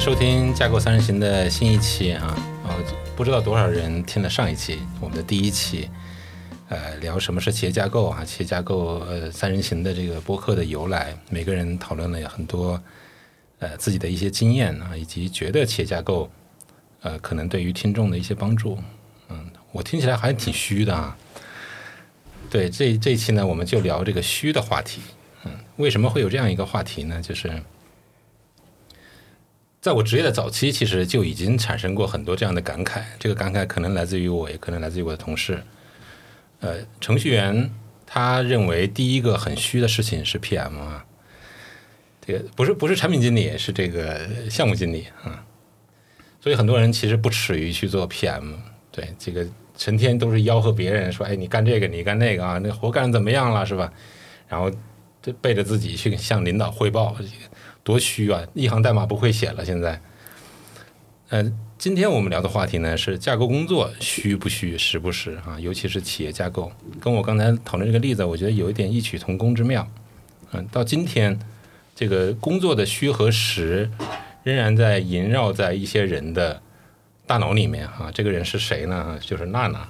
收听《架构三人行》的新一期啊！呃，不知道多少人听了上一期我们的第一期，呃，聊什么是企业架构啊？企业架构呃三人行的这个播客的由来，每个人讨论了很多呃自己的一些经验啊，以及觉得企业架构呃可能对于听众的一些帮助。嗯，我听起来还挺虚的啊。对，这这一期呢，我们就聊这个虚的话题。嗯，为什么会有这样一个话题呢？就是在我职业的早期，其实就已经产生过很多这样的感慨。这个感慨可能来自于我，也可能来自于我的同事。呃，程序员他认为第一个很虚的事情是 PM 啊，这个不是不是产品经理，是这个项目经理啊。所以很多人其实不耻于去做 PM。对，这个成天都是吆喝别人说：“哎，你干这个，你干那个啊，那活干的怎么样了，是吧？”然后就背着自己去向领导汇报，多虚啊！一行代码不会写了，现在。嗯，今天我们聊的话题呢是架构工作虚不虚，实不实啊？尤其是企业架构，跟我刚才讨论这个例子，我觉得有一点异曲同工之妙。嗯，到今天，这个工作的虚和实仍然在萦绕在一些人的大脑里面啊。这个人是谁呢？就是娜娜。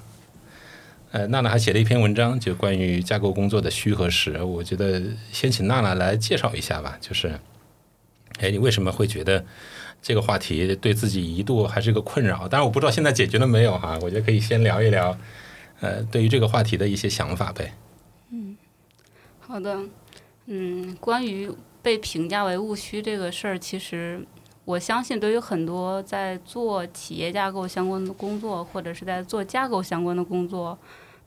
呃，娜娜还写了一篇文章，就关于架构工作的虚和实。我觉得先请娜娜来介绍一下吧。就是，哎，你为什么会觉得这个话题对自己一度还是个困扰？当然，我不知道现在解决了没有哈。我觉得可以先聊一聊，呃，对于这个话题的一些想法呗。嗯，好的。嗯，关于被评价为务虚这个事儿，其实我相信，对于很多在做企业架构相关的工作，或者是在做架构相关的工作。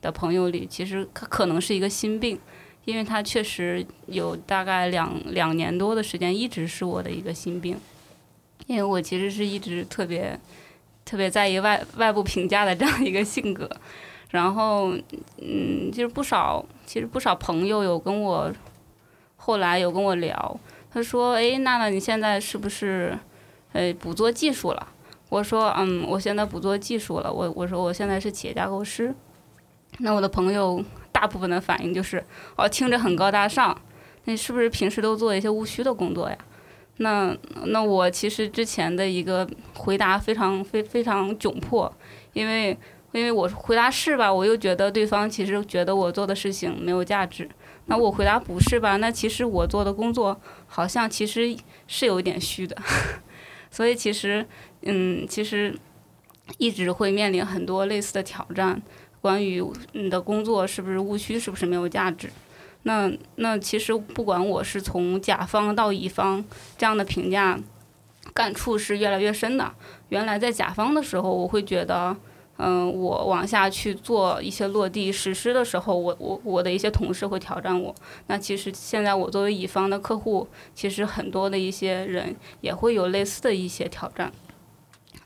的朋友里，其实可可能是一个心病，因为他确实有大概两两年多的时间一直是我的一个心病，因为我其实是一直特别特别在意外外部评价的这样一个性格，然后嗯，就是不少其实不少朋友有跟我后来有跟我聊，他说哎，娜娜你现在是不是呃不做技术了？我说嗯，我现在不做技术了，我我说我现在是企业架构师。那我的朋友大部分的反应就是，哦，听着很高大上，那是不是平时都做一些务虚的工作呀？那那我其实之前的一个回答非常非非常窘迫，因为因为我回答是吧，我又觉得对方其实觉得我做的事情没有价值。那我回答不是吧，那其实我做的工作好像其实是有点虚的，所以其实嗯，其实一直会面临很多类似的挑战。关于你的工作是不是务虚，是不是没有价值？那那其实不管我是从甲方到乙方这样的评价，感触是越来越深的。原来在甲方的时候，我会觉得，嗯，我往下去做一些落地实施的时候，我我我的一些同事会挑战我。那其实现在我作为乙方的客户，其实很多的一些人也会有类似的一些挑战。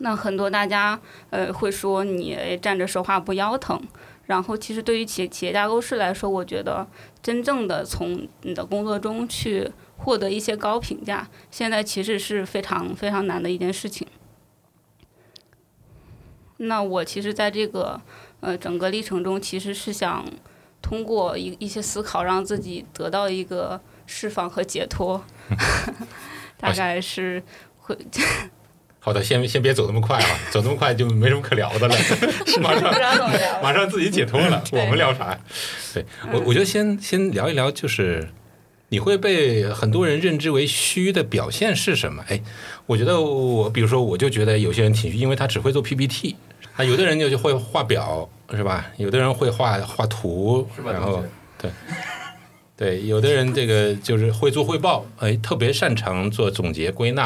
那很多大家呃会说你站着说话不腰疼，然后其实对于企企业架构师来说，我觉得真正的从你的工作中去获得一些高评价，现在其实是非常非常难的一件事情。那我其实在这个呃整个历程中，其实是想通过一一些思考，让自己得到一个释放和解脱，大概是会。好的，先先别走那么快啊，走那么快就没什么可聊的了。马上马上自己解脱了，我们聊啥？对我，我觉得先先聊一聊，就是你会被很多人认知为虚的表现是什么？哎，我觉得我，比如说，我就觉得有些人挺虚，因为他只会做 PPT 啊，有的人就就会画表，是吧？有的人会画画图，然后对对，有的人这个就是会做汇报，哎，特别擅长做总结归纳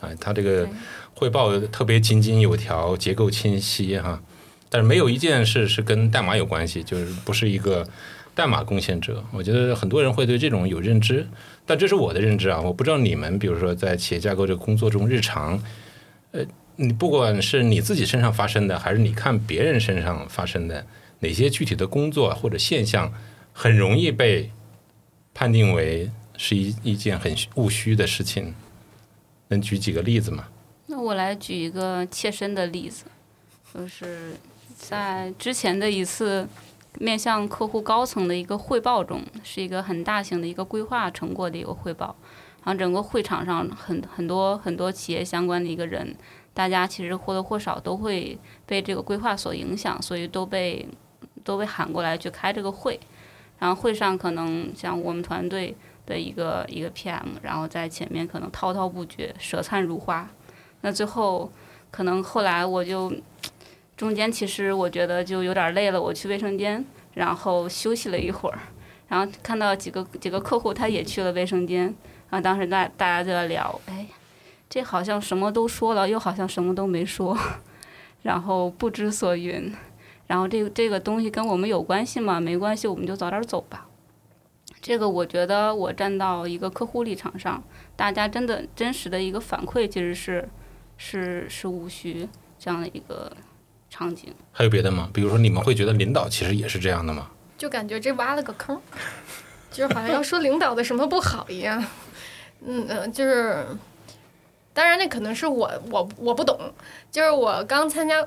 啊，他这个。汇报特别井井有条，结构清晰哈，但是没有一件事是跟代码有关系，就是不是一个代码贡献者。我觉得很多人会对这种有认知，但这是我的认知啊，我不知道你们，比如说在企业架构这个工作中，日常，呃，你不管是你自己身上发生的，还是你看别人身上发生的，哪些具体的工作或者现象，很容易被判定为是一一件很务虚的事情，能举几个例子吗？那我来举一个切身的例子，就是在之前的一次面向客户高层的一个汇报中，是一个很大型的一个规划成果的一个汇报。然后整个会场上很很多很多企业相关的一个人，大家其实或多或少都会被这个规划所影响，所以都被都被喊过来去开这个会。然后会上可能像我们团队的一个一个 PM，然后在前面可能滔滔不绝、舌灿如花。那最后可能后来我就中间其实我觉得就有点累了，我去卫生间，然后休息了一会儿。然后看到几个几个客户，他也去了卫生间。然后当时大大家就在聊，哎，这好像什么都说了，又好像什么都没说，然后不知所云。然后这个这个东西跟我们有关系吗？没关系，我们就早点走吧。这个我觉得我站到一个客户立场上，大家真的真实的一个反馈其实是是是无需这样的一个场景。还有别的吗？比如说你们会觉得领导其实也是这样的吗？就感觉这挖了个坑，就是好像要说领导的什么不好一样。嗯嗯，就是，当然那可能是我我我不懂，就是我刚参加。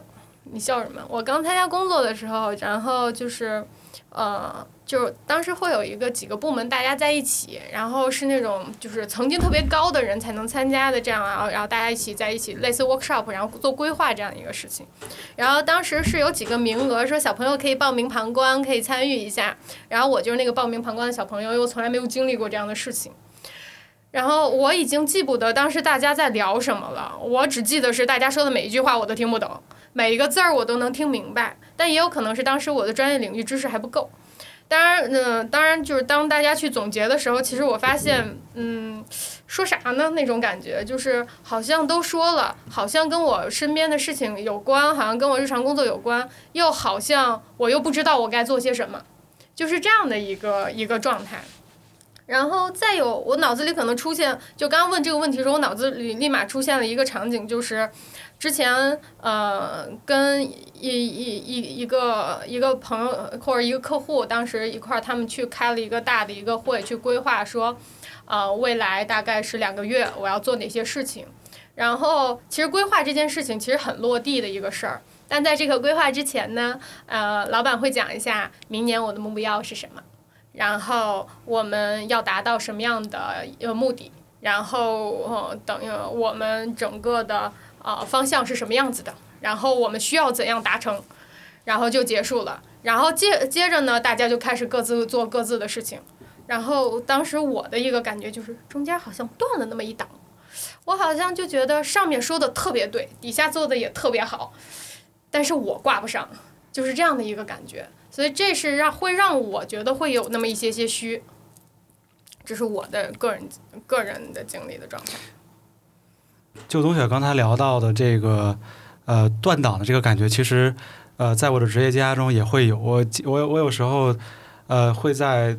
你笑什么？我刚参加工作的时候，然后就是，呃，就是当时会有一个几个部门大家在一起，然后是那种就是曾经特别高的人才能参加的这样啊，然后大家一起在一起类似 workshop，然后做规划这样一个事情。然后当时是有几个名额，说小朋友可以报名旁观，可以参与一下。然后我就是那个报名旁观的小朋友，又从来没有经历过这样的事情。然后我已经记不得当时大家在聊什么了，我只记得是大家说的每一句话我都听不懂。每一个字儿我都能听明白，但也有可能是当时我的专业领域知识还不够。当然，嗯，当然就是当大家去总结的时候，其实我发现，嗯，说啥呢？那种感觉就是好像都说了，好像跟我身边的事情有关，好像跟我日常工作有关，又好像我又不知道我该做些什么，就是这样的一个一个状态。然后再有，我脑子里可能出现，就刚刚问这个问题的时候，我脑子里立马出现了一个场景，就是。之前呃跟一一一一个一个朋友或者一个客户，当时一块儿他们去开了一个大的一个会，去规划说，呃未来大概是两个月我要做哪些事情。然后其实规划这件事情其实很落地的一个事儿，但在这个规划之前呢，呃老板会讲一下明年我的目标是什么，然后我们要达到什么样的呃目的，然后呃等于我们整个的。啊，方向是什么样子的？然后我们需要怎样达成？然后就结束了。然后接接着呢，大家就开始各自做各自的事情。然后当时我的一个感觉就是，中间好像断了那么一档。我好像就觉得上面说的特别对，底下做的也特别好，但是我挂不上，就是这样的一个感觉。所以这是让会让我觉得会有那么一些些虚。这是我的个人个人的经历的状态。就冬雪刚才聊到的这个，呃，断档的这个感觉，其实，呃，在我的职业生涯中也会有。我我我有时候，呃，会在，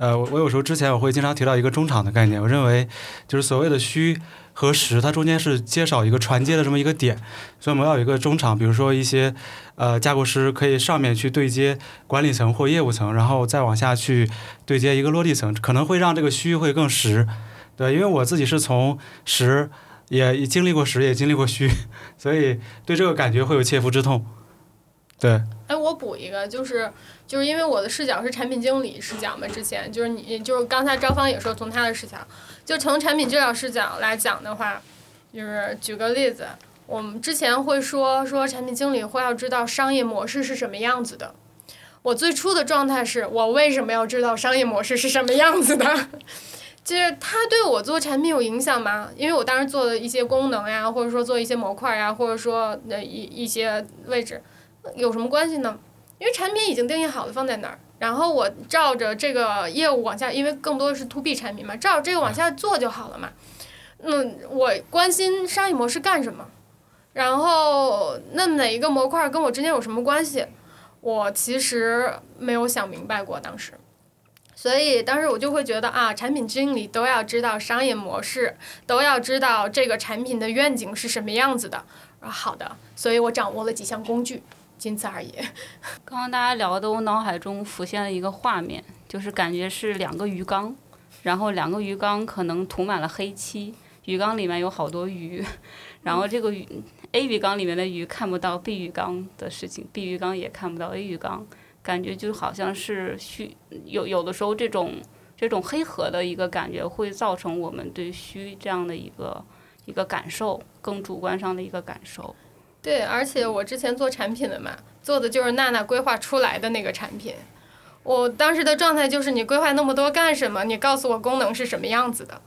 呃，我有时候之前我会经常提到一个中场的概念。我认为，就是所谓的虚和实，它中间是缺少一个传接的这么一个点。所以我们要有一个中场，比如说一些，呃，架构师可以上面去对接管理层或业务层，然后再往下去对接一个落地层，可能会让这个虚会更实。对，因为我自己是从实。也经历过实，也经历过虚，所以对这个感觉会有切肤之痛。对。哎，我补一个，就是就是因为我的视角是产品经理视角嘛，之前就是你就是刚才招芳也说从他的视角，就从产品治疗视角来讲的话，就是举个例子，我们之前会说说产品经理会要知道商业模式是什么样子的。我最初的状态是我为什么要知道商业模式是什么样子的？就是它对我做产品有影响吗？因为我当时做的一些功能呀，或者说做一些模块呀，或者说那一一些位置，有什么关系呢？因为产品已经定义好了放在哪儿，然后我照着这个业务往下，因为更多的是 to B 产品嘛，照着这个往下做就好了嘛。嗯，我关心商业模式干什么？然后那哪一个模块跟我之间有什么关系？我其实没有想明白过当时。所以当时我就会觉得啊，产品经理都要知道商业模式，都要知道这个产品的愿景是什么样子的。啊，好的，所以我掌握了几项工具，仅此而已。刚刚大家聊的，我脑海中浮现了一个画面，就是感觉是两个鱼缸，然后两个鱼缸可能涂满了黑漆，鱼缸里面有好多鱼，然后这个鱼 A 鱼缸里面的鱼看不到 B 鱼缸的事情，B 鱼缸也看不到 A 鱼缸。感觉就好像是虚，有有的时候这种这种黑盒的一个感觉，会造成我们对虚这样的一个一个感受，更主观上的一个感受。对，而且我之前做产品的嘛，做的就是娜娜规划出来的那个产品。我当时的状态就是，你规划那么多干什么？你告诉我功能是什么样子的。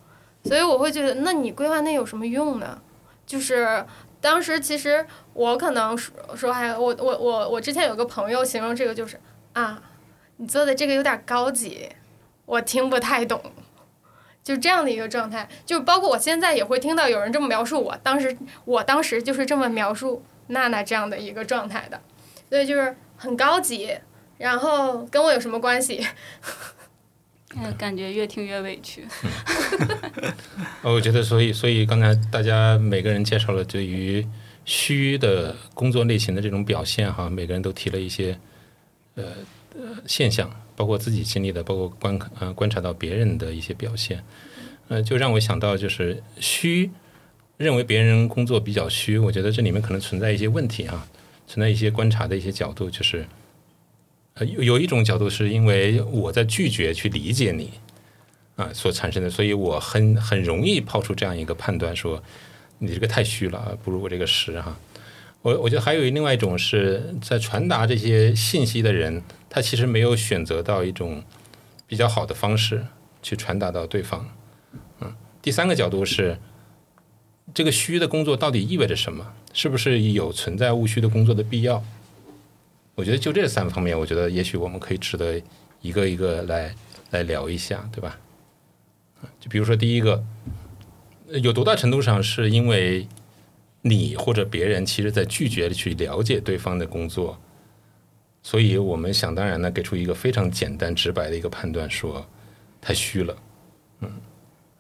所以我会觉得，那你规划那有什么用呢？就是当时其实我可能说说还我我我我之前有个朋友形容这个就是啊，你做的这个有点高级，我听不太懂。就这样的一个状态，就包括我现在也会听到有人这么描述我，当时我当时就是这么描述娜娜这样的一个状态的，所以就是很高级，然后跟我有什么关系？嗯，感觉越听越委屈。呃 我觉得，所以所以刚才大家每个人介绍了对于虚的工作类型的这种表现哈，每个人都提了一些呃呃现象，包括自己经历的，包括观呃观察到别人的一些表现，呃，就让我想到就是虚认为别人工作比较虚，我觉得这里面可能存在一些问题哈，存在一些观察的一些角度，就是呃有有一种角度是因为我在拒绝去理解你。啊所产生的，所以我很很容易抛出这样一个判断，说你这个太虚了，不如我这个实哈。我我觉得还有另外一种是在传达这些信息的人，他其实没有选择到一种比较好的方式去传达到对方。嗯，第三个角度是这个虚的工作到底意味着什么？是不是有存在务虚的工作的必要？我觉得就这三个方面，我觉得也许我们可以值得一个一个来来聊一下，对吧？就比如说第一个，有多大程度上是因为你或者别人其实在拒绝去了解对方的工作，所以我们想当然的给出一个非常简单直白的一个判断，说太虚了，嗯，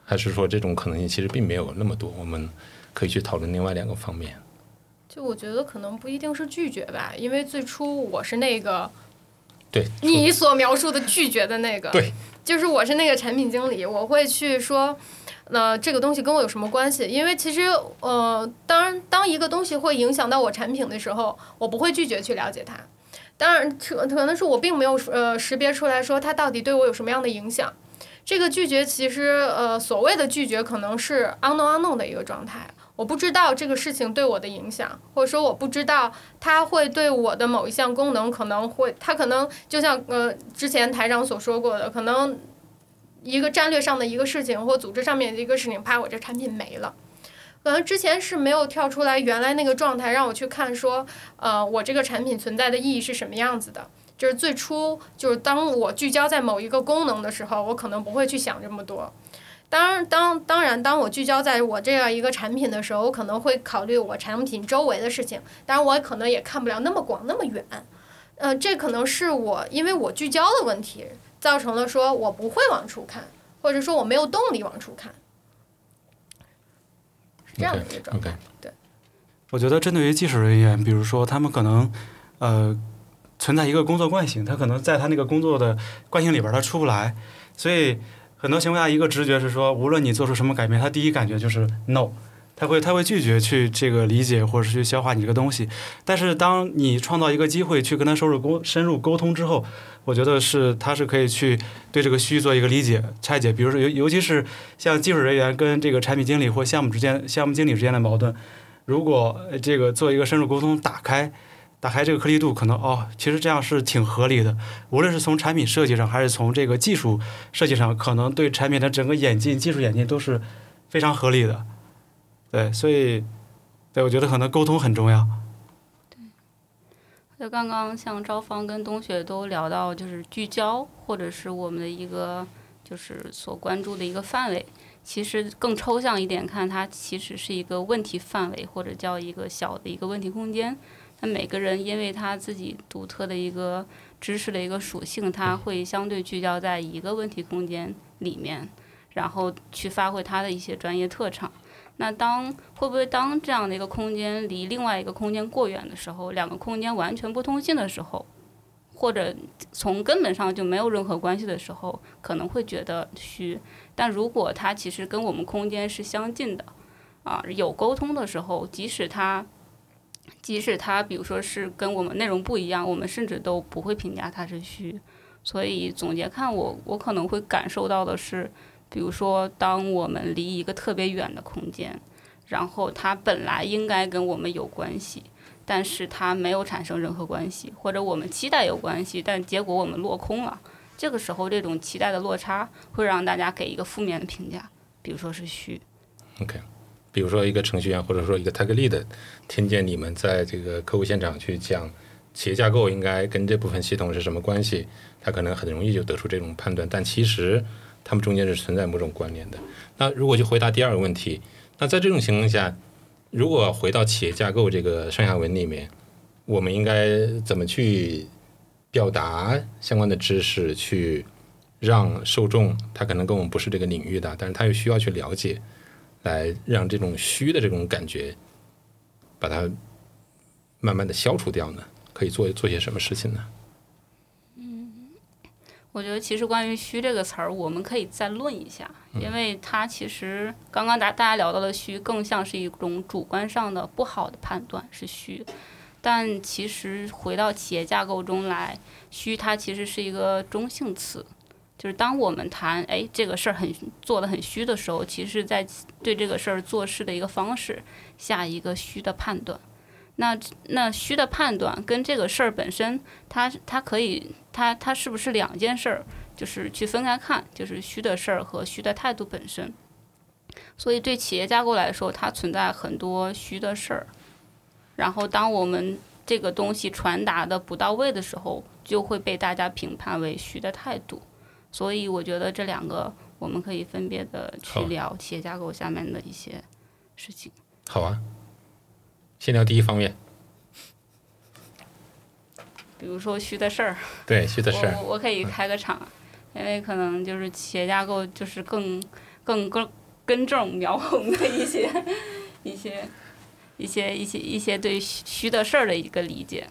还是说这种可能性其实并没有那么多，我们可以去讨论另外两个方面。就我觉得可能不一定是拒绝吧，因为最初我是那个对，你所描述的拒绝的那个，对，就是我是那个产品经理，我会去说，那、这个东西跟我有什么关系？因为其实呃，当当一个东西会影响到我产品的时候，我不会拒绝去了解它。当然，可可能是我并没有呃识别出来说它到底对我有什么样的影响。这个拒绝其实呃所谓的拒绝可能是 unknown unknown 的一个状态。我不知道这个事情对我的影响，或者说我不知道它会对我的某一项功能可能会，它可能就像呃之前台长所说过的，可能一个战略上的一个事情或组织上面的一个事情，啪，我这产品没了。可能之前是没有跳出来原来那个状态，让我去看说，呃，我这个产品存在的意义是什么样子的。就是最初就是当我聚焦在某一个功能的时候，我可能不会去想这么多。当然，当当然，当我聚焦在我这样一个产品的时候，我可能会考虑我产品周围的事情。当然，我可能也看不了那么广那么远。呃，这可能是我因为我聚焦的问题，造成了说我不会往出看，或者说我没有动力往出看，这样的一个状态。OK，我觉得针对于技术人员，比如说他们可能呃存在一个工作惯性，他可能在他那个工作的惯性里边他出不来，所以很多情况下一个直觉是说，无论你做出什么改变，他第一感觉就是 no，他会他会拒绝去这个理解或者是去消化你这个东西。但是当你创造一个机会去跟他深入沟深入沟通之后，我觉得是他是可以去对这个需做一个理解拆解，比如说尤尤其是像技术人员跟这个产品经理或项目之间项目经理之间的矛盾。如果这个做一个深入沟通，打开打开这个颗粒度，可能哦，其实这样是挺合理的。无论是从产品设计上，还是从这个技术设计上，可能对产品的整个演进、技术演进都是非常合理的。对，所以对我觉得可能沟通很重要。对就刚刚像招芳跟冬雪都聊到，就是聚焦，或者是我们的一个就是所关注的一个范围。其实更抽象一点看，它其实是一个问题范围，或者叫一个小的一个问题空间。那每个人因为他自己独特的一个知识的一个属性，他会相对聚焦在一个问题空间里面，然后去发挥他的一些专业特长。那当会不会当这样的一个空间离另外一个空间过远的时候，两个空间完全不通信的时候，或者从根本上就没有任何关系的时候，可能会觉得虚。但如果它其实跟我们空间是相近的，啊，有沟通的时候，即使它，即使它，比如说是跟我们内容不一样，我们甚至都不会评价它是虚。所以总结看我，我可能会感受到的是，比如说，当我们离一个特别远的空间，然后它本来应该跟我们有关系，但是它没有产生任何关系，或者我们期待有关系，但结果我们落空了。这个时候，这种期待的落差会让大家给一个负面的评价，比如说是虚。OK，比如说一个程序员或者说一个 tag lead，听见你们在这个客户现场去讲企业架构应该跟这部分系统是什么关系，他可能很容易就得出这种判断，但其实他们中间是存在某种关联的。那如果就回答第二个问题，那在这种情况下，如果回到企业架构这个上下文里面，我们应该怎么去表达相关的知识，去让受众他可能跟我们不是这个领域的，但是他又需要去了解。来让这种虚的这种感觉，把它慢慢的消除掉呢？可以做做些什么事情呢？我觉得其实关于“虚”这个词儿，我们可以再论一下，因为它其实刚刚大大家聊到的“虚”，更像是一种主观上的不好的判断是虚，但其实回到企业架构中来，“虚”它其实是一个中性词，就是当我们谈哎这个事儿很做的很虚的时候，其实在对这个事儿做事的一个方式下一个虚的判断。那那虚的判断跟这个事儿本身，它它可以它它是不是两件事儿？就是去分开看，就是虚的事儿和虚的态度本身。所以对企业架构来说，它存在很多虚的事儿。然后当我们这个东西传达的不到位的时候，就会被大家评判为虚的态度。所以我觉得这两个我们可以分别的去聊企业架构下面的一些事情。好啊，先聊第一方面，比如说虚的事儿，对虚的事儿我，我我可以开个场，因为可能就是企业架构就是更更更根正苗红的一些一些一些一些一些对虚虚的事儿的一个理解。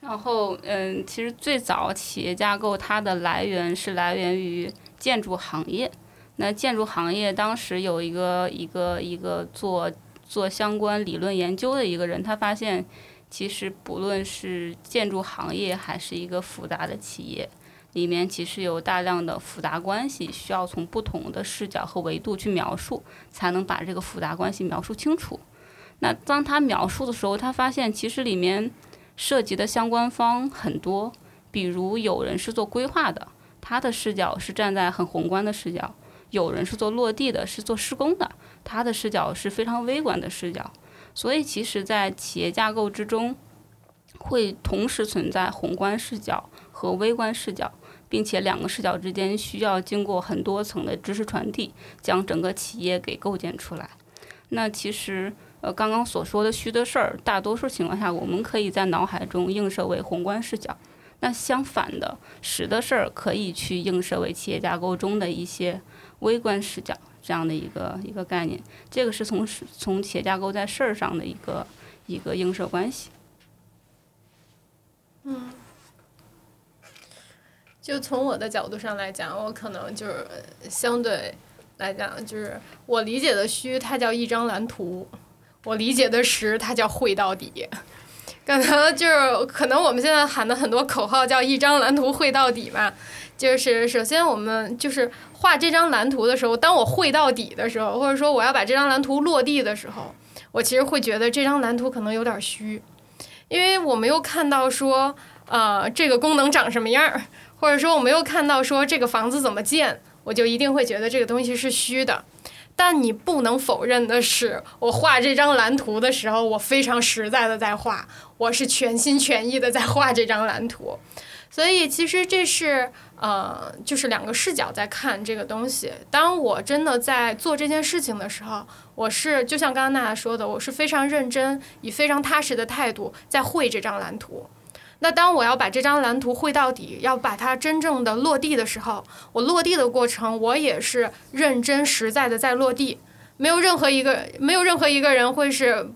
然后，嗯，其实最早企业架构它的来源是来源于建筑行业。那建筑行业当时有一个一个一个做做相关理论研究的一个人，他发现其实不论是建筑行业还是一个复杂的企业，里面其实有大量的复杂关系，需要从不同的视角和维度去描述，才能把这个复杂关系描述清楚。那当他描述的时候，他发现其实里面涉及的相关方很多，比如有人是做规划的，他的视角是站在很宏观的视角；有人是做落地的，是做施工的，他的视角是非常微观的视角。所以，其实，在企业架构之中，会同时存在宏观视角和微观视角，并且两个视角之间需要经过很多层的知识传递，将整个企业给构建出来。那其实，呃，刚刚所说的虚的事儿，大多数情况下，我们可以在脑海中映射为宏观视角。那相反的，实的事儿可以去映射为企业架构中的一些微观视角这样的一个一个概念。这个是从从企业架构在事儿上的一个一个映射关系。嗯就从我的角度上来讲，我可能就是相对来讲，就是我理解的虚，它叫一张蓝图；我理解的实，它叫会到底。可能就是可能我们现在喊的很多口号叫一张蓝图会到底嘛。就是首先我们就是画这张蓝图的时候，当我会到底的时候，或者说我要把这张蓝图落地的时候，我其实会觉得这张蓝图可能有点虚，因为我没有看到说呃这个功能长什么样。或者说我没有看到说这个房子怎么建，我就一定会觉得这个东西是虚的。但你不能否认的是，我画这张蓝图的时候，我非常实在的在画，我是全心全意的在画这张蓝图。所以其实这是呃，就是两个视角在看这个东西。当我真的在做这件事情的时候，我是就像刚刚娜娜说的，我是非常认真，以非常踏实的态度在绘这张蓝图。那当我要把这张蓝图绘到底，要把它真正的落地的时候，我落地的过程，我也是认真实在的在落地，没有任何一个没有任何一个人会是，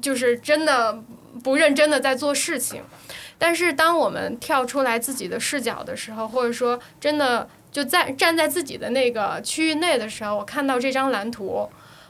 就是真的不认真的在做事情。但是当我们跳出来自己的视角的时候，或者说真的就在站在自己的那个区域内的时候，我看到这张蓝图，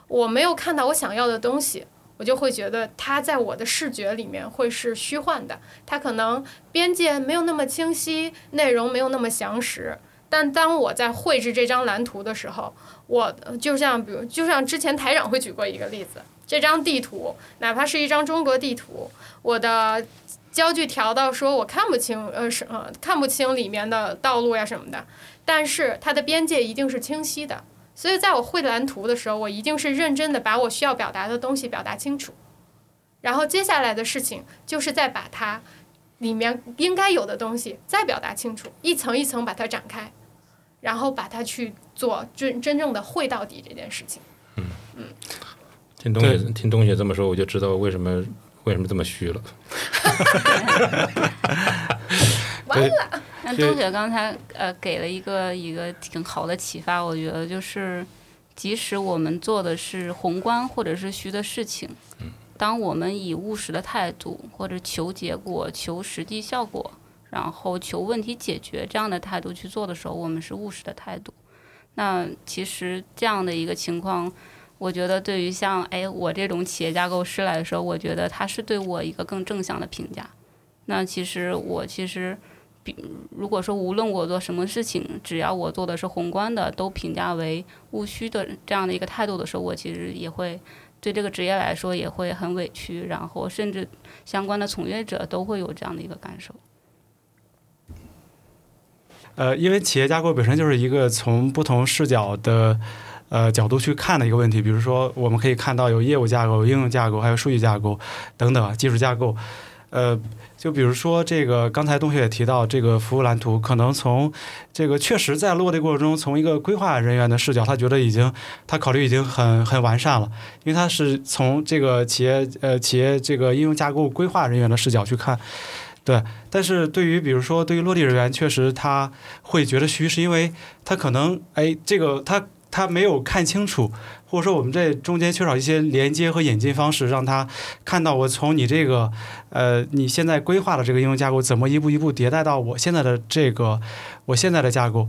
我没有看到我想要的东西。我就会觉得它在我的视觉里面会是虚幻的，它可能边界没有那么清晰，内容没有那么详实。但当我在绘制这张蓝图的时候，我就像比如，就像之前台长会举过一个例子，这张地图哪怕是一张中国地图，我的焦距调到说我看不清，呃是呃看不清里面的道路呀什么的，但是它的边界一定是清晰的。所以在我绘蓝图的时候，我一定是认真的把我需要表达的东西表达清楚，然后接下来的事情就是再把它里面应该有的东西再表达清楚，一层一层把它展开，然后把它去做真真正的绘到底这件事情。嗯嗯听东学听东学这么说，我就知道为什么为什么这么虚了。完了，那周姐刚才呃给了一个一个挺好的启发，我觉得就是，即使我们做的是宏观或者是虚的事情，当我们以务实的态度或者求结果、求实际效果，然后求问题解决这样的态度去做的时候，我们是务实的态度。那其实这样的一个情况，我觉得对于像哎我这种企业架构师来说，我觉得他是对我一个更正向的评价。那其实我其实。比如果说无论我做什么事情，只要我做的是宏观的，都评价为务虚的这样的一个态度的时候，我其实也会对这个职业来说也会很委屈，然后甚至相关的从业者都会有这样的一个感受。呃，因为企业架构本身就是一个从不同视角的呃角度去看的一个问题。比如说，我们可以看到有业务架构、应用架构，还有数据架构等等技术架构。呃，就比如说这个，刚才东学也提到这个服务蓝图，可能从这个确实在落地过程中，从一个规划人员的视角，他觉得已经他考虑已经很很完善了，因为他是从这个企业呃企业这个应用架构规划人员的视角去看。对，但是对于比如说对于落地人员，确实他会觉得虚，是因为他可能哎这个他他没有看清楚。或者说我们这中间缺少一些连接和演进方式，让他看到我从你这个呃你现在规划的这个应用架构怎么一步一步迭代到我现在的这个我现在的架构。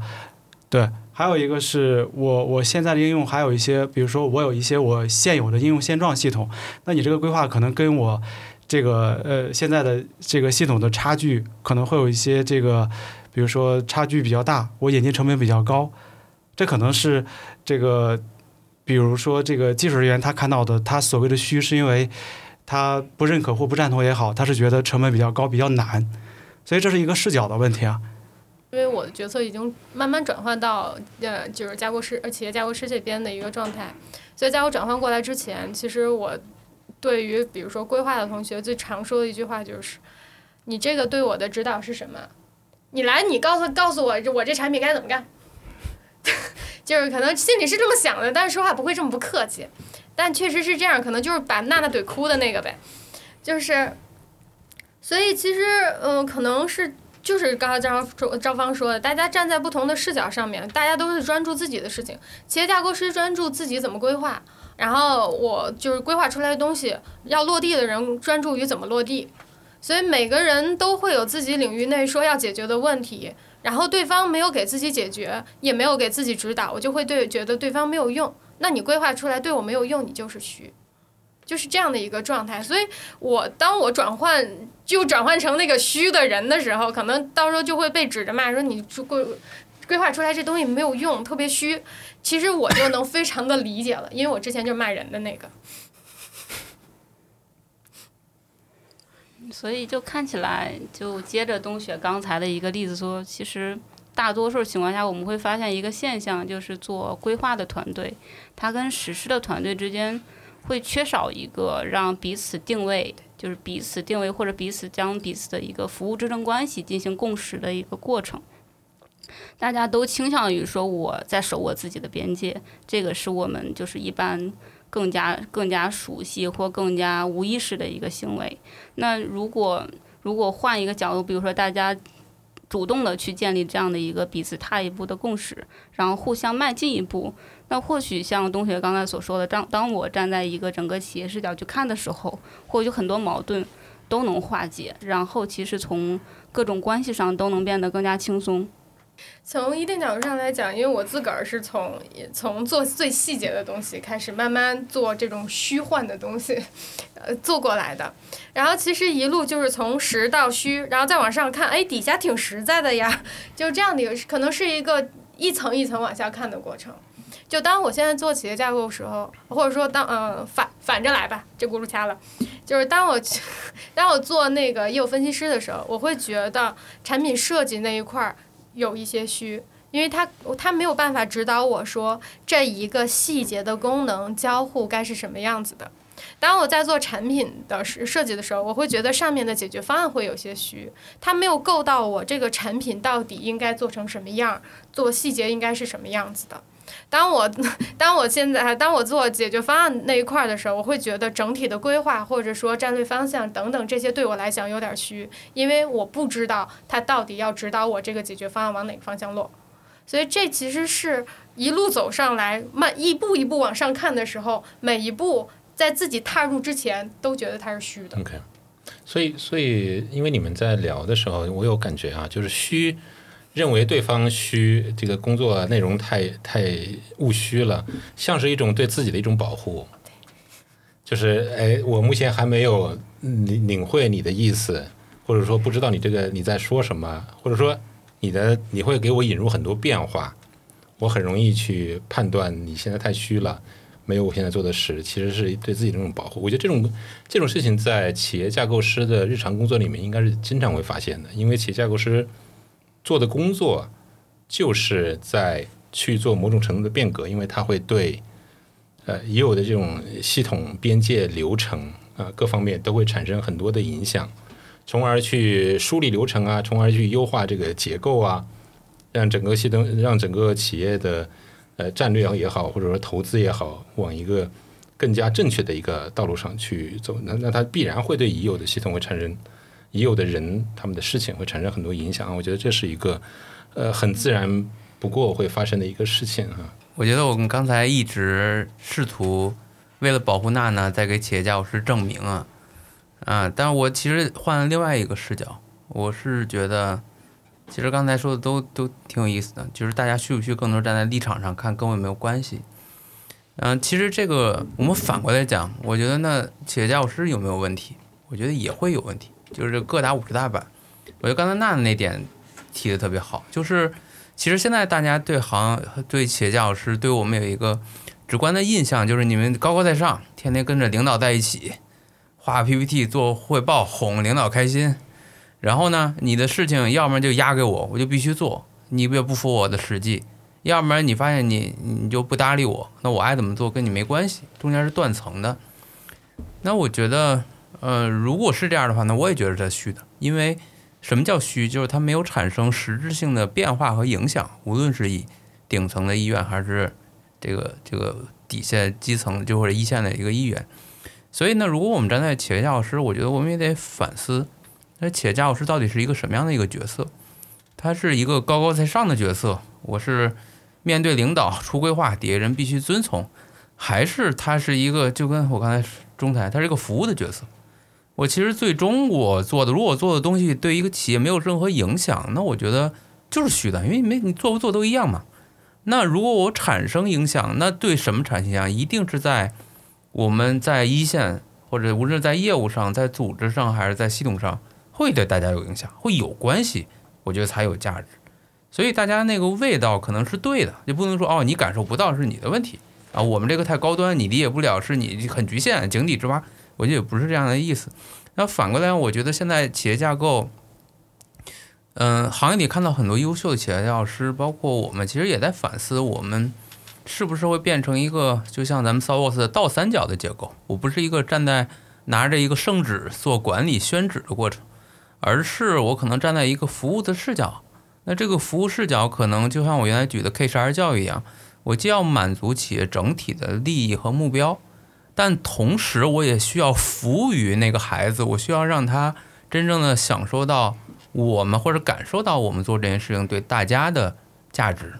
对，还有一个是我我现在的应用还有一些，比如说我有一些我现有的应用现状系统，那你这个规划可能跟我这个呃现在的这个系统的差距可能会有一些这个，比如说差距比较大，我演进成本比较高，这可能是这个。比如说，这个技术人员他看到的，他所谓的虚，是因为他不认可或不赞同也好，他是觉得成本比较高、比较难，所以这是一个视角的问题啊。因为我的角色已经慢慢转换到呃，就是架构师、呃企业架构师这边的一个状态，所以在我转换过来之前，其实我对于比如说规划的同学最常说的一句话就是：“你这个对我的指导是什么？你来，你告诉告诉我，我这产品该怎么干。” 就是可能心里是这么想的，但是说话不会这么不客气，但确实是这样，可能就是把娜娜怼哭的那个呗，就是，所以其实嗯、可能是就是刚才张张芳说的，大家站在不同的视角上面，大家都是专注自己的事情，企业架构师专注自己怎么规划，然后我就是规划出来的东西要落地的人专注于怎么落地，所以每个人都会有自己领域内说要解决的问题。然后对方没有给自己解决，也没有给自己指导，我就会对觉得对方没有用。那你规划出来对我没有用，你就是虚，就是这样的一个状态。所以我当我转换就转换成那个虚的人的时候，可能到时候就会被指着骂说你规规划出来这东西没有用，特别虚。其实我就能非常的理解了，因为我之前就是骂人的那个。所以就看起来，就接着冬雪刚才的一个例子说，其实大多数情况下，我们会发现一个现象，就是做规划的团队，它跟实施的团队之间会缺少一个让彼此定位，就是彼此定位或者彼此将彼此的一个服务支撑关系进行共识的一个过程。大家都倾向于说我在守我自己的边界，这个是我们就是一般。更加更加熟悉或更加无意识的一个行为。那如果如果换一个角度，比如说大家主动的去建立这样的一个彼此踏一步的共识，然后互相迈进一步，那或许像东学刚才所说的，当当我站在一个整个企业视角去看的时候，或许很多矛盾都能化解，然后其实从各种关系上都能变得更加轻松。从一定角度上来讲，因为我自个儿是从从做最细节的东西开始，慢慢做这种虚幻的东西，呃，做过来的。然后其实一路就是从实到虚，然后再往上看，哎，底下挺实在的呀，就是这样的一个，可能是一个一层一层往下看的过程。就当我现在做企业架构的时候，或者说当嗯反反着来吧，这轱辘掐了，就是当我 当我做那个业务分析师的时候，我会觉得产品设计那一块儿。有一些虚，因为他他没有办法指导我说这一个细节的功能交互该是什么样子的。当我在做产品的设计的时候，我会觉得上面的解决方案会有些虚，它没有够到我这个产品到底应该做成什么样，做细节应该是什么样子的。当我 当我现在当我做解决方案那一块儿的时候，我会觉得整体的规划或者说战略方向等等这些对我来讲有点虚，因为我不知道它到底要指导我这个解决方案往哪个方向落。所以这其实是一路走上来，慢一步一步往上看的时候，每一步在自己踏入之前都觉得它是虚的。OK，所以所以因为你们在聊的时候，我有感觉啊，就是虚。认为对方虚，这个工作内容太太务虚了，像是一种对自己的一种保护。就是哎，我目前还没有领领会你的意思，或者说不知道你这个你在说什么，或者说你的你会给我引入很多变化，我很容易去判断你现在太虚了，没有我现在做的实，其实是对自己的一种保护。我觉得这种这种事情在企业架构师的日常工作里面应该是经常会发现的，因为企业架构师。做的工作就是在去做某种程度的变革，因为它会对呃已有的这种系统边界流程啊各方面都会产生很多的影响，从而去梳理流程啊，从而去优化这个结构啊，让整个系统让整个企业的呃战略也好，或者说投资也好，往一个更加正确的一个道路上去走。那那它必然会对已有的系统会产生。已有的人，他们的事情会产生很多影响。我觉得这是一个，呃，很自然不过会发生的一个事情啊。我觉得我们刚才一直试图为了保护娜娜，在给企业家老师证明啊，啊，但我其实换了另外一个视角，我是觉得，其实刚才说的都都挺有意思的，就是大家需不需更多站在立场上看，跟我有没有关系？嗯，其实这个我们反过来讲，我觉得那企业家老师有没有问题？我觉得也会有问题。就是各打五十大板，我觉得刚才娜娜那点提的特别好，就是其实现在大家对行对企业家老师对我们有一个直观的印象，就是你们高高在上，天天跟着领导在一起画 PPT 做汇报哄领导开心，然后呢，你的事情要么就压给我，我就必须做，你也不服我的实际，要不然你发现你你就不搭理我，那我爱怎么做跟你没关系，中间是断层的，那我觉得。呃，如果是这样的话，那我也觉得这虚的，因为什么叫虚？就是它没有产生实质性的变化和影响，无论是以顶层的医院，还是这个这个底下基层，就或者一线的一个医院。所以呢，如果我们站在企业家老师，我觉得我们也得反思，那企业家老师到底是一个什么样的一个角色？他是一个高高在上的角色，我是面对领导出规划，底下人必须遵从，还是他是一个就跟我刚才中台，他是一个服务的角色？我其实最终我做的，如果做的东西对一个企业没有任何影响，那我觉得就是虚的，因为没你做不做都一样嘛。那如果我产生影响，那对什么产生影响？一定是在我们在一线，或者无论在业务上、在组织上还是在系统上，会对大家有影响，会有关系，我觉得才有价值。所以大家那个味道可能是对的，就不能说哦，你感受不到是你的问题啊，我们这个太高端，你理解不了是你很局限，井底之蛙。我觉得也不是这样的意思。那反过来，我觉得现在企业架构，嗯，行业里看到很多优秀的企业教师，包括我们，其实也在反思，我们是不是会变成一个就像咱们 s o w o s 的倒三角的结构？我不是一个站在拿着一个圣旨做管理宣旨的过程，而是我可能站在一个服务的视角。那这个服务视角可能就像我原来举的 K 十二教育一样，我既要满足企业整体的利益和目标。但同时，我也需要服务于那个孩子，我需要让他真正的享受到我们或者感受到我们做这件事情对大家的价值。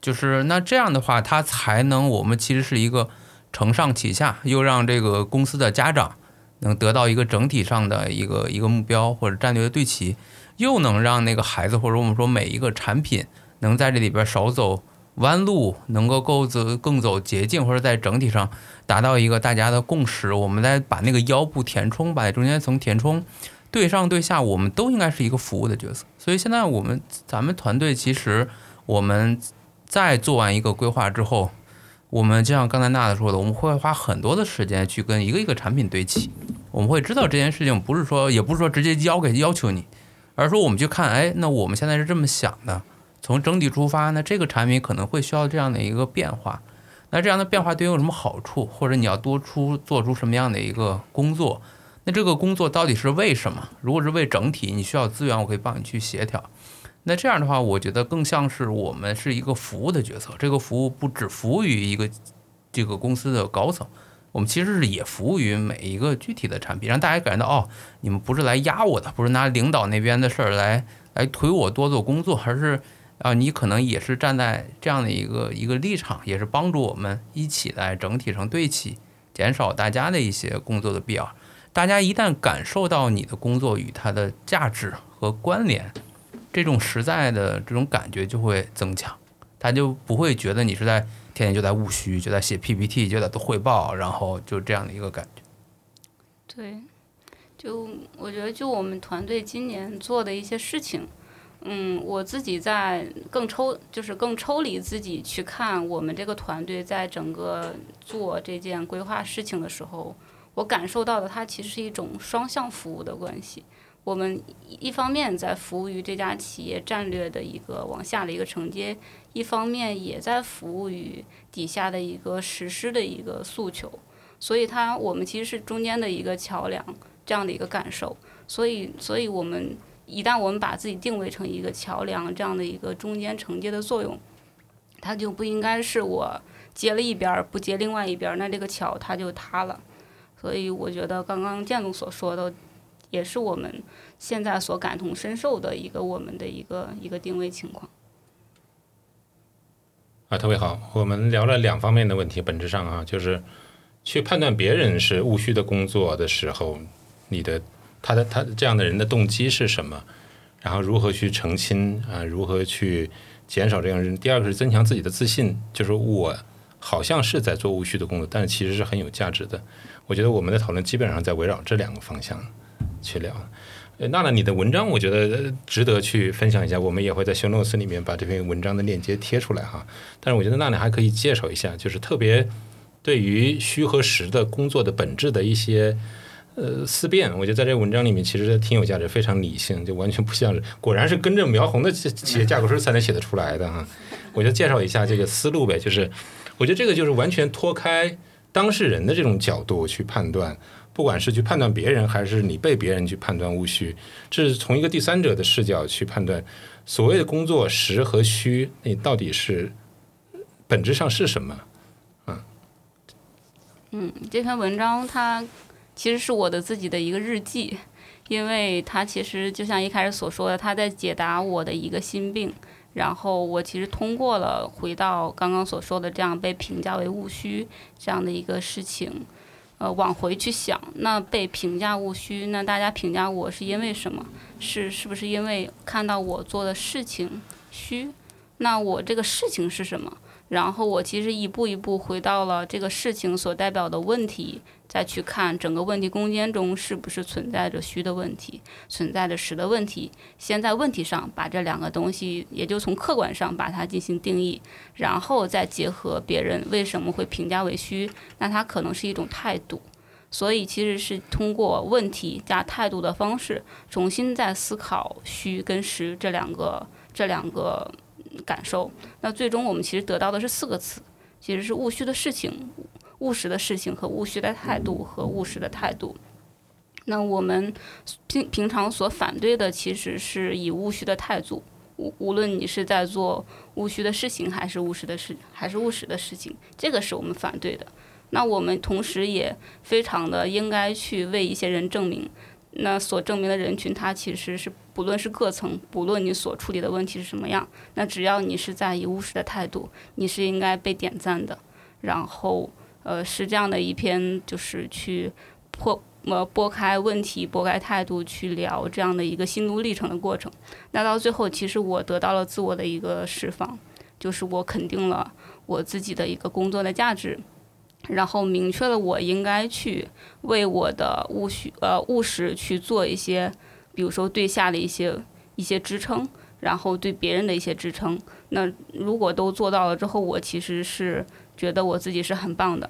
就是那这样的话，他才能我们其实是一个承上启下，又让这个公司的家长能得到一个整体上的一个一个目标或者战略的对齐，又能让那个孩子或者我们说每一个产品能在这里边少走弯路，能够够走更走捷径，或者在整体上达到一个大家的共识，我们再把那个腰部填充，把中间层填充，对上对下，我们都应该是一个服务的角色。所以现在我们咱们团队其实我们在做完一个规划之后，我们就像刚才娜娜说的，我们会花很多的时间去跟一个一个产品对齐，我们会知道这件事情不是说，也不是说直接交给要求你，而是说我们去看，哎，那我们现在是这么想的。从整体出发，那这个产品可能会需要这样的一个变化。那这样的变化对你有什么好处？或者你要多出做出什么样的一个工作？那这个工作到底是为什么？如果是为整体，你需要资源，我可以帮你去协调。那这样的话，我觉得更像是我们是一个服务的角色。这个服务不只服务于一个这个公司的高层，我们其实是也服务于每一个具体的产品，让大家感觉到哦，你们不是来压我的，不是拿领导那边的事儿来来推我多做工作，而是。啊，你可能也是站在这样的一个一个立场，也是帮助我们一起来整体上对齐，减少大家的一些工作的必要。大家一旦感受到你的工作与它的价值和关联，这种实在的这种感觉就会增强，他就不会觉得你是在天天就在务虚，就在写 PPT，就在做汇报，然后就这样的一个感觉。对，就我觉得，就我们团队今年做的一些事情。嗯，我自己在更抽，就是更抽离自己去看我们这个团队在整个做这件规划事情的时候，我感受到的它其实是一种双向服务的关系。我们一方面在服务于这家企业战略的一个往下的一个承接，一方面也在服务于底下的一个实施的一个诉求。所以它我们其实是中间的一个桥梁，这样的一个感受。所以，所以我们。一旦我们把自己定位成一个桥梁，这样的一个中间承接的作用，它就不应该是我接了一边儿不接另外一边儿，那这个桥它就塌了。所以我觉得刚刚建总所说的，也是我们现在所感同身受的一个我们的一个一个定位情况。啊，特别好，我们聊了两方面的问题，本质上啊，就是去判断别人是务虚的工作的时候，你的。他的他这样的人的动机是什么？然后如何去澄清啊？如何去减少这样人？第二个是增强自己的自信，就是我好像是在做务虚的工作，但是其实是很有价值的。我觉得我们的讨论基本上在围绕这两个方向去聊。娜娜，你的文章我觉得值得去分享一下，我们也会在修诺斯里面把这篇文章的链接贴出来哈。但是我觉得娜娜还可以介绍一下，就是特别对于虚和实的工作的本质的一些。呃，思辨，我觉得在这个文章里面其实挺有价值，非常理性，就完全不像是，果然是跟着苗红的企业架构师才能写得出来的哈。我就介绍一下这个思路呗，就是我觉得这个就是完全脱开当事人的这种角度去判断，不管是去判断别人，还是你被别人去判断务虚，这是从一个第三者的视角去判断所谓的工作实和虚，你到底是本质上是什么？嗯，嗯，这篇文章它。其实是我的自己的一个日记，因为他其实就像一开始所说的，他在解答我的一个心病。然后我其实通过了回到刚刚所说的这样被评价为务虚这样的一个事情，呃，往回去想，那被评价务虚，那大家评价我是因为什么？是是不是因为看到我做的事情虚？那我这个事情是什么？然后我其实一步一步回到了这个事情所代表的问题。再去看整个问题空间中是不是存在着虚的问题，存在着实的问题。先在问题上把这两个东西，也就从客观上把它进行定义，然后再结合别人为什么会评价为虚，那它可能是一种态度。所以其实是通过问题加态度的方式，重新再思考虚跟实这两个这两个感受。那最终我们其实得到的是四个词，其实是务虚的事情。务实的事情和务虚的态度和务实的态度，那我们平平常所反对的其实是以务虚的态度，无无论你是在做务虚的事情还是务实的事还是务实的事情，这个是我们反对的。那我们同时也非常的应该去为一些人证明，那所证明的人群他其实是不论是各层，不论你所处理的问题是什么样，那只要你是在以务实的态度，你是应该被点赞的，然后。呃，是这样的一篇，就是去破呃拨开问题、拨开态度去聊这样的一个心路历程的过程。那到最后，其实我得到了自我的一个释放，就是我肯定了我自己的一个工作的价值，然后明确了我应该去为我的务虚呃务实去做一些，比如说对下的一些一些支撑，然后对别人的一些支撑。那如果都做到了之后，我其实是觉得我自己是很棒的。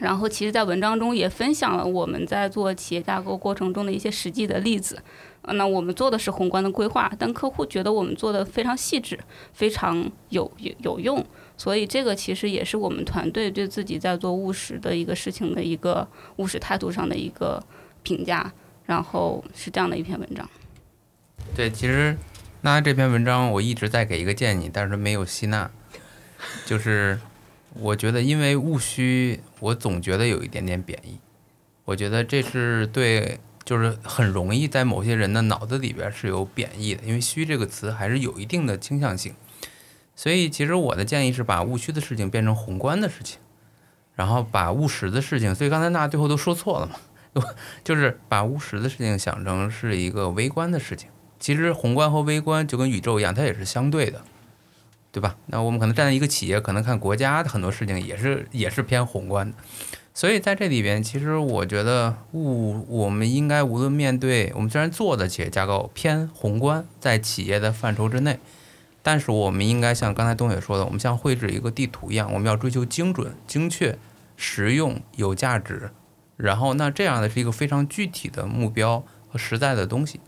然后，其实，在文章中也分享了我们在做企业架构过程中的一些实际的例子。那我们做的是宏观的规划，但客户觉得我们做的非常细致，非常有有有用。所以，这个其实也是我们团队对自己在做务实的一个事情的一个务实态度上的一个评价。然后是这样的一篇文章。对，其实那这篇文章我一直在给一个建议，但是没有吸纳，就是我觉得因为务虚，我总觉得有一点点贬义。我觉得这是对，就是很容易在某些人的脑子里边是有贬义的，因为“虚”这个词还是有一定的倾向性。所以其实我的建议是把务虚的事情变成宏观的事情，然后把务实的事情，所以刚才那最后都说错了嘛。就是把务实的事情想成是一个微观的事情，其实宏观和微观就跟宇宙一样，它也是相对的，对吧？那我们可能站在一个企业，可能看国家的很多事情也是也是偏宏观的，所以在这里边，其实我觉得务我们应该无论面对我们虽然做的企业架构偏宏观，在企业的范畴之内，但是我们应该像刚才东野说的，我们像绘制一个地图一样，我们要追求精准、精确、实用、有价值。然后，那这样的是一个非常具体的目标和实在的东西，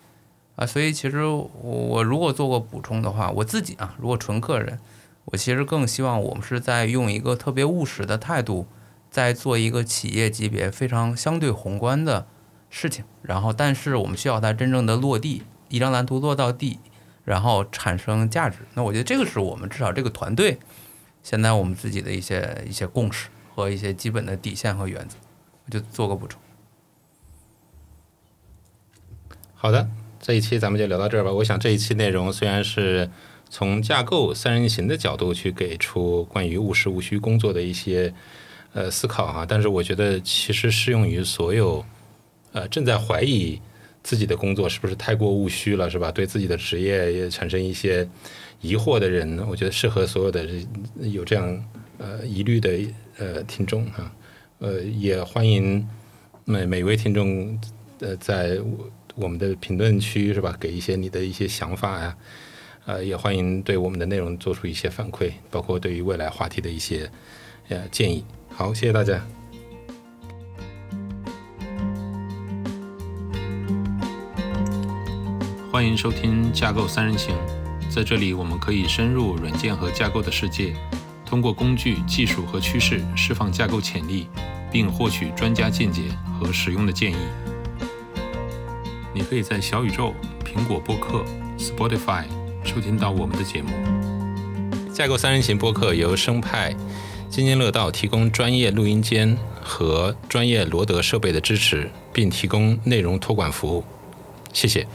啊，所以其实我如果做过补充的话，我自己啊，如果纯个人，我其实更希望我们是在用一个特别务实的态度，在做一个企业级别非常相对宏观的事情。然后，但是我们需要它真正的落地，一张蓝图落到地，然后产生价值。那我觉得这个是我们至少这个团队现在我们自己的一些一些共识和一些基本的底线和原则。我就做个补充。好的，这一期咱们就聊到这儿吧。我想这一期内容虽然是从架构三人行的角度去给出关于务实务虚工作的一些呃思考哈，但是我觉得其实适用于所有呃正在怀疑自己的工作是不是太过务虚了，是吧？对自己的职业也产生一些疑惑的人，我觉得适合所有的有这样呃疑虑的呃听众哈。呃，也欢迎每每位听众呃，在我们的评论区是吧，给一些你的一些想法呀，呃，也欢迎对我们的内容做出一些反馈，包括对于未来话题的一些呃建议。好，谢谢大家。欢迎收听架构三人行，在这里我们可以深入软件和架构的世界。通过工具、技术和趋势释放架构潜力，并获取专家见解和实用的建议。你可以在小宇宙、苹果播客、Spotify 收听到我们的节目。架构三人行播客由生派、津津乐道提供专业录音间和专业罗德设备的支持，并提供内容托管服务。谢谢。